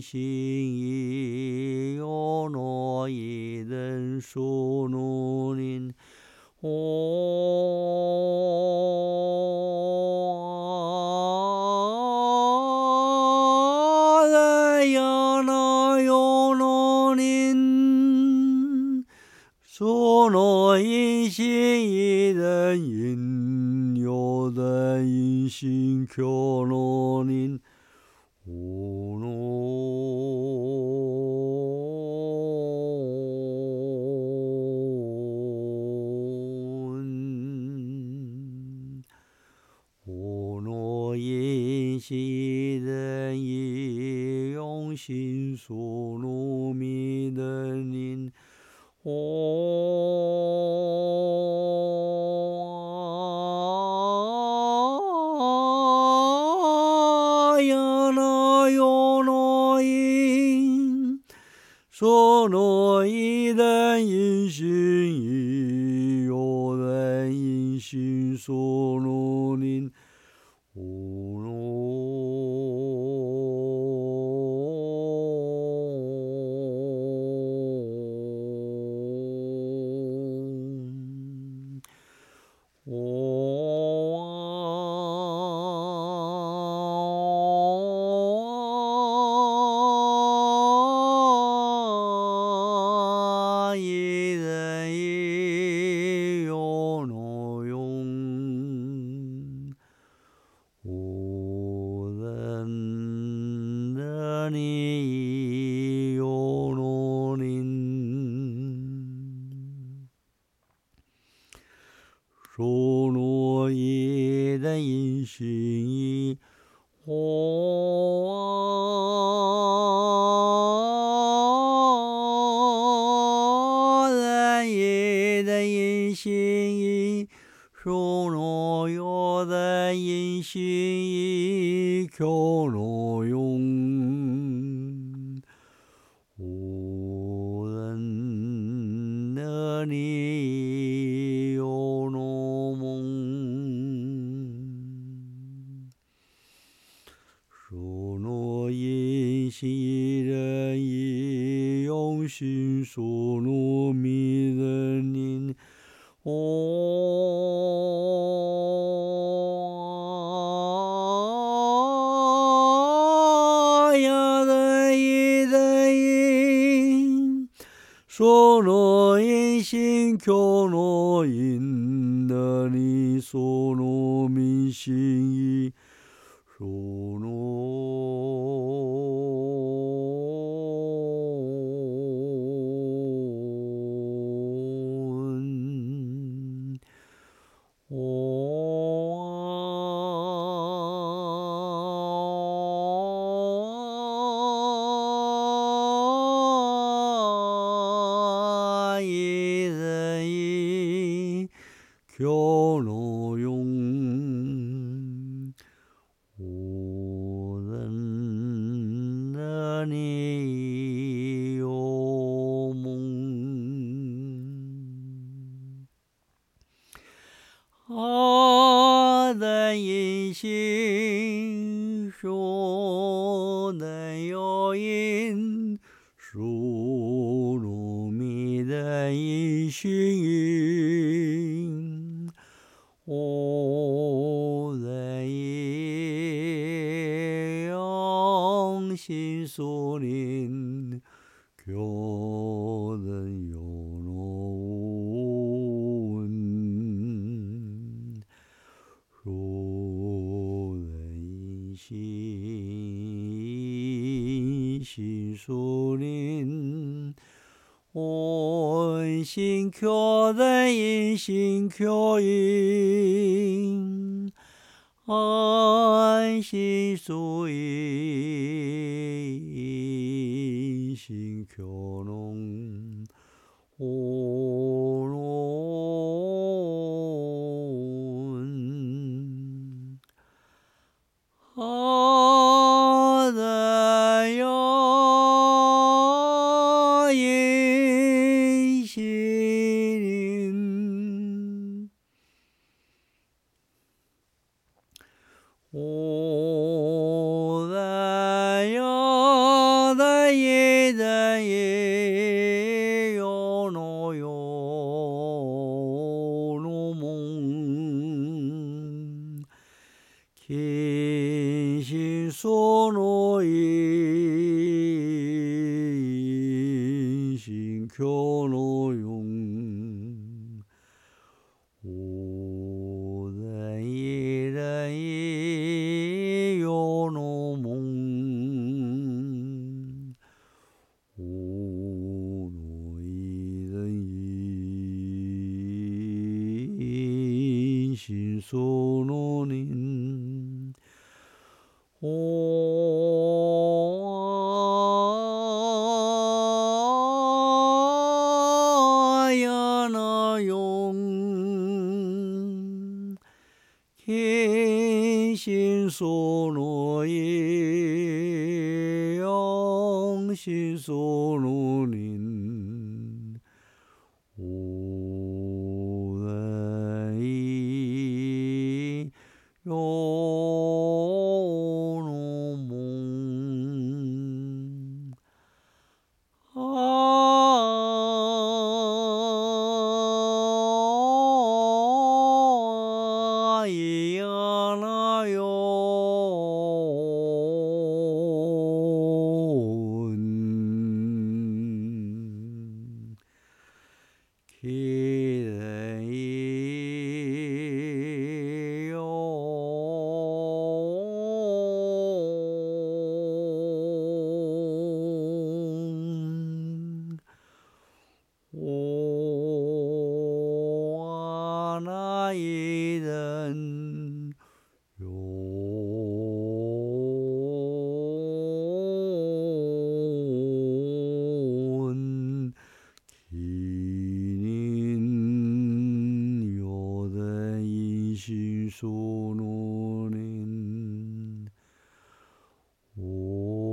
心意，有诺一人属奴林。哦，人呀那有诺林，属诺一心一人因有人因心求因西人以用心属奴迷的灵。哦，呀那有诺因，说诺伊人因心意，有人因心属奴灵。无属诺伊的因心意，哦，人伊的因心意，属诺有的因心意，求诺因西人以用心属诺迷人灵。哦，呀人一人因。说诺因心求诺因的你所诺迷心意，说诺。 মানে 신손인 교는 요노운 교는 신손인 온신교대인신교인안신소인 아, 今日のい。心境の四おでいれい心その人お天心所罗耶，用心所诺宁，无人一有 lô 수는 오아